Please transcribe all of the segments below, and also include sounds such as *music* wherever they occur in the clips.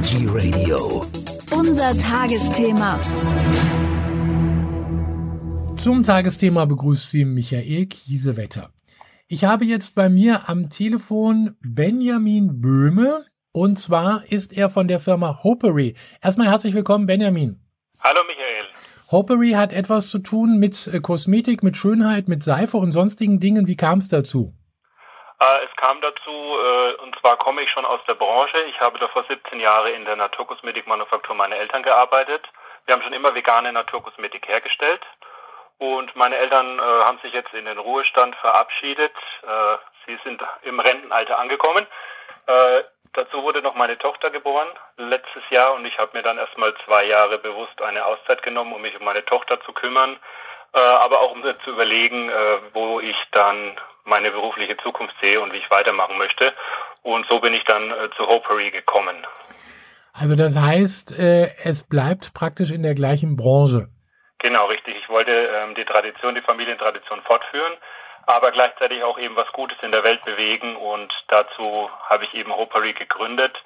Energy Radio. Unser Tagesthema. Zum Tagesthema begrüßt Sie Michael Kiesewetter. Ich habe jetzt bei mir am Telefon Benjamin Böhme und zwar ist er von der Firma Hopery. Erstmal herzlich willkommen, Benjamin. Hallo Michael. Hopery hat etwas zu tun mit äh, Kosmetik, mit Schönheit, mit Seife und sonstigen Dingen. Wie kam es dazu? Äh, es kam dazu, äh, und zwar komme ich schon aus der Branche. Ich habe davor 17 Jahre in der Naturkosmetikmanufaktur meiner Eltern gearbeitet. Wir haben schon immer vegane Naturkosmetik hergestellt. Und meine Eltern äh, haben sich jetzt in den Ruhestand verabschiedet. Äh, sie sind im Rentenalter angekommen. Äh, dazu wurde noch meine Tochter geboren letztes Jahr und ich habe mir dann erstmal zwei Jahre bewusst eine Auszeit genommen, um mich um meine Tochter zu kümmern, äh, aber auch um zu überlegen, äh, wo ich dann meine berufliche Zukunft sehe und wie ich weitermachen möchte. Und so bin ich dann äh, zu Hopery gekommen. Also das heißt, äh, es bleibt praktisch in der gleichen Branche. Genau, richtig. Ich wollte ähm, die Tradition, die Familientradition fortführen, aber gleichzeitig auch eben was Gutes in der Welt bewegen und dazu habe ich eben Hopery gegründet.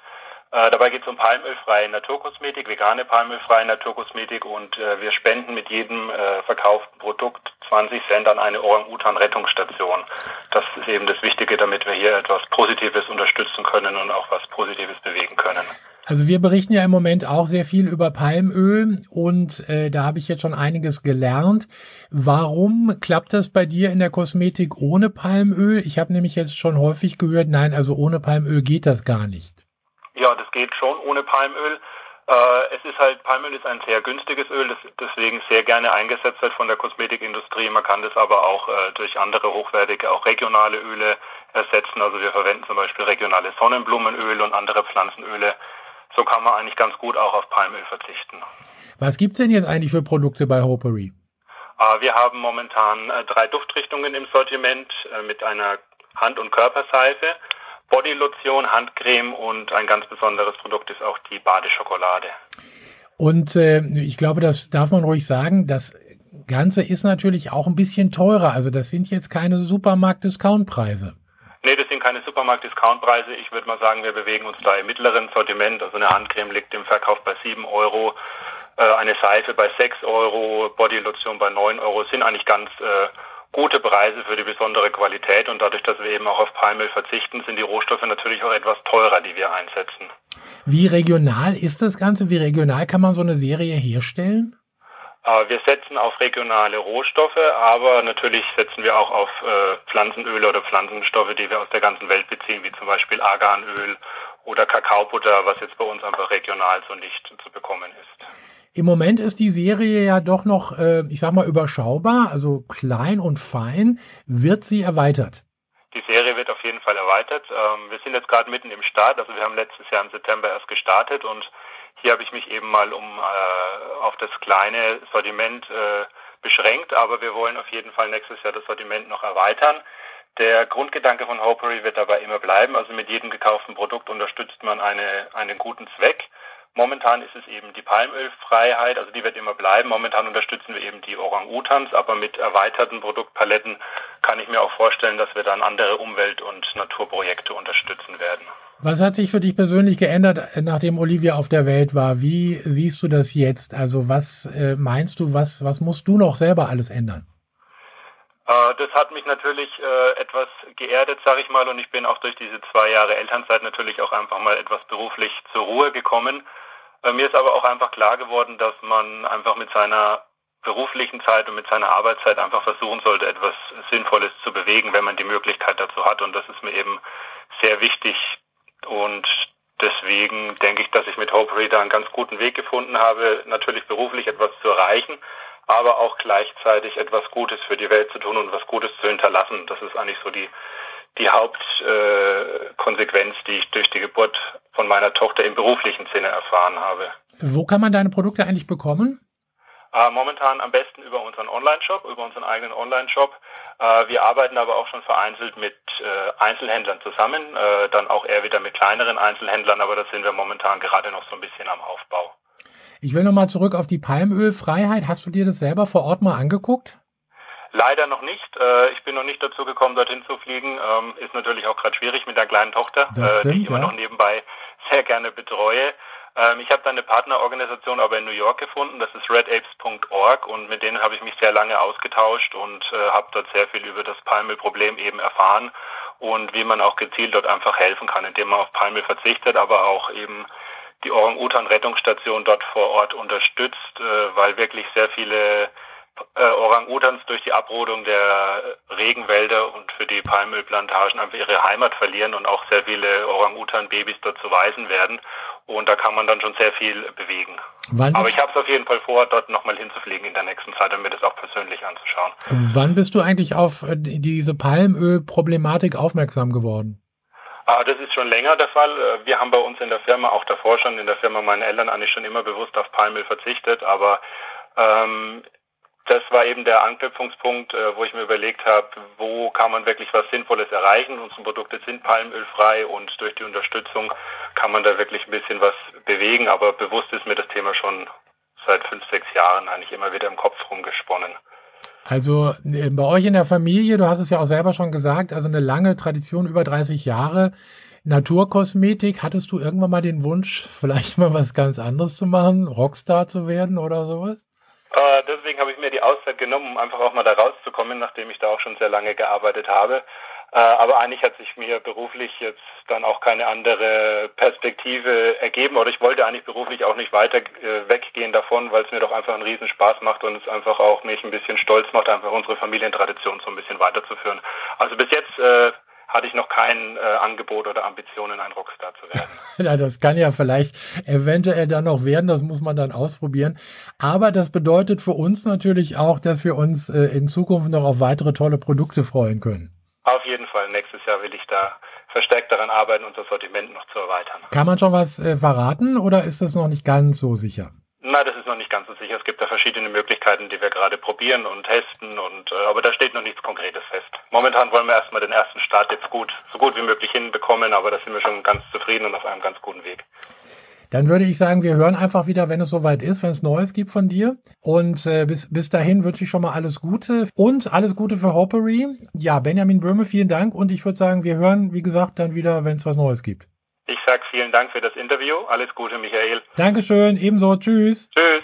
Äh, dabei geht es um palmölfreie Naturkosmetik, vegane palmölfreie Naturkosmetik und äh, wir spenden mit jedem äh, verkauften Produkt 20 Cent an eine Orang-Utan-Rettungsstation. Das ist eben das Wichtige, damit wir hier etwas Positives unterstützen können und auch was Positives bewegen können. Also wir berichten ja im Moment auch sehr viel über Palmöl und äh, da habe ich jetzt schon einiges gelernt. Warum klappt das bei dir in der Kosmetik ohne Palmöl? Ich habe nämlich jetzt schon häufig gehört, nein, also ohne Palmöl geht das gar nicht. Ja, das geht schon ohne Palmöl. Äh, es ist halt, Palmöl ist ein sehr günstiges Öl, das deswegen sehr gerne eingesetzt wird von der Kosmetikindustrie. Man kann das aber auch äh, durch andere hochwertige, auch regionale Öle ersetzen. Also wir verwenden zum Beispiel regionale Sonnenblumenöl und andere Pflanzenöle so kann man eigentlich ganz gut auch auf Palmöl verzichten. Was gibt's denn jetzt eigentlich für Produkte bei Hopery? Äh, wir haben momentan äh, drei Duftrichtungen im Sortiment äh, mit einer Hand- und Körperseife, Bodylotion, Handcreme und ein ganz besonderes Produkt ist auch die Badeschokolade. Und äh, ich glaube, das darf man ruhig sagen, das Ganze ist natürlich auch ein bisschen teurer. Also das sind jetzt keine Supermarkt-Discount-Preise. Nee, das sind keine Supermarkt-Discount-Preise. Ich würde mal sagen, wir bewegen uns da im mittleren Sortiment. Also eine Handcreme liegt im Verkauf bei 7 Euro, äh, eine Seife bei 6 Euro, Bodylotion bei 9 Euro. Das sind eigentlich ganz äh, gute Preise für die besondere Qualität. Und dadurch, dass wir eben auch auf Palmöl verzichten, sind die Rohstoffe natürlich auch etwas teurer, die wir einsetzen. Wie regional ist das Ganze? Wie regional kann man so eine Serie herstellen? Äh, wir setzen auf regionale Rohstoffe, aber natürlich setzen wir auch auf äh, Pflanzenöle oder Pflanzenstoffe, die wir aus der ganzen Welt beziehen, wie zum Beispiel Arganöl oder Kakaobutter, was jetzt bei uns einfach regional so nicht zu bekommen ist. Im Moment ist die Serie ja doch noch, äh, ich sag mal, überschaubar, also klein und fein. Wird sie erweitert? Die Serie wird auf jeden Fall erweitert. Ähm, wir sind jetzt gerade mitten im Start, also wir haben letztes Jahr im September erst gestartet und hier habe ich mich eben mal um äh, auf das kleine Sortiment äh, beschränkt, aber wir wollen auf jeden Fall nächstes Jahr das Sortiment noch erweitern. Der Grundgedanke von Hopery wird dabei immer bleiben. Also mit jedem gekauften Produkt unterstützt man eine, einen guten Zweck. Momentan ist es eben die Palmölfreiheit, also die wird immer bleiben. Momentan unterstützen wir eben die Orang-Utans, aber mit erweiterten Produktpaletten kann ich mir auch vorstellen, dass wir dann andere Umwelt- und Naturprojekte unterstützen werden. Was hat sich für dich persönlich geändert, nachdem Olivia auf der Welt war? Wie siehst du das jetzt? Also was äh, meinst du, was, was musst du noch selber alles ändern? Äh, das hat mich natürlich äh, etwas geerdet, sage ich mal, und ich bin auch durch diese zwei Jahre Elternzeit natürlich auch einfach mal etwas beruflich zur Ruhe gekommen. Äh, mir ist aber auch einfach klar geworden, dass man einfach mit seiner beruflichen Zeit und mit seiner Arbeitszeit einfach versuchen sollte, etwas Sinnvolles zu bewegen, wenn man die Möglichkeit dazu hat. Und das ist mir eben sehr wichtig, und deswegen denke ich, dass ich mit Hope Reader einen ganz guten Weg gefunden habe, natürlich beruflich etwas zu erreichen, aber auch gleichzeitig etwas Gutes für die Welt zu tun und was Gutes zu hinterlassen. Das ist eigentlich so die, die Hauptkonsequenz, äh, die ich durch die Geburt von meiner Tochter im beruflichen Sinne erfahren habe. Wo kann man deine Produkte eigentlich bekommen? Äh, momentan am besten über unseren Online-Shop, über unseren eigenen Online-Shop. Äh, wir arbeiten aber auch schon vereinzelt mit äh, Einzelhändlern zusammen, äh, dann auch eher wieder mit kleineren Einzelhändlern, aber da sind wir momentan gerade noch so ein bisschen am Aufbau. Ich will nochmal zurück auf die Palmölfreiheit. Hast du dir das selber vor Ort mal angeguckt? Leider noch nicht. Äh, ich bin noch nicht dazu gekommen, dorthin zu fliegen. Ähm, ist natürlich auch gerade schwierig mit der kleinen Tochter, stimmt, die ich immer ja. noch nebenbei *laughs* sehr gerne betreue. Ähm, ich habe da eine Partnerorganisation aber in New York gefunden, das ist redapes.org und mit denen habe ich mich sehr lange ausgetauscht und äh, habe dort sehr viel über das Palmölproblem eben erfahren und wie man auch gezielt dort einfach helfen kann, indem man auf Palmöl verzichtet, aber auch eben die Orang-Utan-Rettungsstation dort vor Ort unterstützt, äh, weil wirklich sehr viele äh, Orang-Utans durch die Abrodung der Regenwälder und für die Palmölplantagen einfach ihre Heimat verlieren und auch sehr viele Orang-Utan-Babys dort zu Waisen werden. Und da kann man dann schon sehr viel bewegen. Wann Aber ich habe es auf jeden Fall vor, dort nochmal hinzufliegen in der nächsten Zeit, um mir das auch persönlich anzuschauen. Wann bist du eigentlich auf äh, diese Palmölproblematik aufmerksam geworden? Ah, das ist schon länger der Fall. Äh, wir haben bei uns in der Firma, auch davor schon in der Firma meiner Eltern eigentlich schon immer bewusst auf Palmöl verzichtet, aber ähm, das war eben der Anknüpfungspunkt, äh, wo ich mir überlegt habe, wo kann man wirklich was Sinnvolles erreichen. Unsere Produkte sind palmölfrei und durch die Unterstützung kann man da wirklich ein bisschen was bewegen. Aber bewusst ist mir das Thema schon seit fünf, sechs Jahren eigentlich immer wieder im Kopf rumgesponnen. Also äh, bei euch in der Familie, du hast es ja auch selber schon gesagt, also eine lange Tradition, über 30 Jahre. Naturkosmetik, hattest du irgendwann mal den Wunsch, *laughs* vielleicht mal was ganz anderes zu machen, Rockstar zu werden oder sowas? Äh, deswegen habe ich mir die Auszeit genommen, um einfach auch mal da rauszukommen, nachdem ich da auch schon sehr lange gearbeitet habe. Äh, aber eigentlich hat sich mir beruflich jetzt dann auch keine andere Perspektive ergeben oder ich wollte eigentlich beruflich auch nicht weiter äh, weggehen davon, weil es mir doch einfach einen Riesenspaß macht und es einfach auch mich ein bisschen stolz macht, einfach unsere Familientradition so ein bisschen weiterzuführen. Also bis jetzt äh, hatte ich noch kein äh, Angebot oder Ambitionen, ein Rockstar zu werden. *laughs* ja, das kann ja vielleicht eventuell dann noch werden, das muss man dann ausprobieren. Aber das bedeutet für uns natürlich auch, dass wir uns äh, in Zukunft noch auf weitere tolle Produkte freuen können. Auf jeden Fall. Nächstes Jahr will ich da verstärkt daran arbeiten, unser Sortiment noch zu erweitern. Kann man schon was äh, verraten oder ist das noch nicht ganz so sicher? Na, das ist noch nicht ganz so sicher. Es gibt da verschiedene Möglichkeiten, die wir gerade probieren und testen und äh, aber da steht noch nichts Konkretes fest. Momentan wollen wir erstmal den ersten Start jetzt gut, so gut wie möglich hinbekommen, aber da sind wir schon ganz zufrieden und auf einem ganz guten Weg. Dann würde ich sagen, wir hören einfach wieder, wenn es soweit ist, wenn es Neues gibt von dir. Und äh, bis, bis dahin wünsche ich schon mal alles Gute und alles Gute für Hoppery. Ja, Benjamin Böhme, vielen Dank und ich würde sagen, wir hören, wie gesagt, dann wieder, wenn es was Neues gibt. Sage vielen Dank für das Interview. Alles Gute, Michael. Dankeschön, ebenso. Tschüss. Tschüss.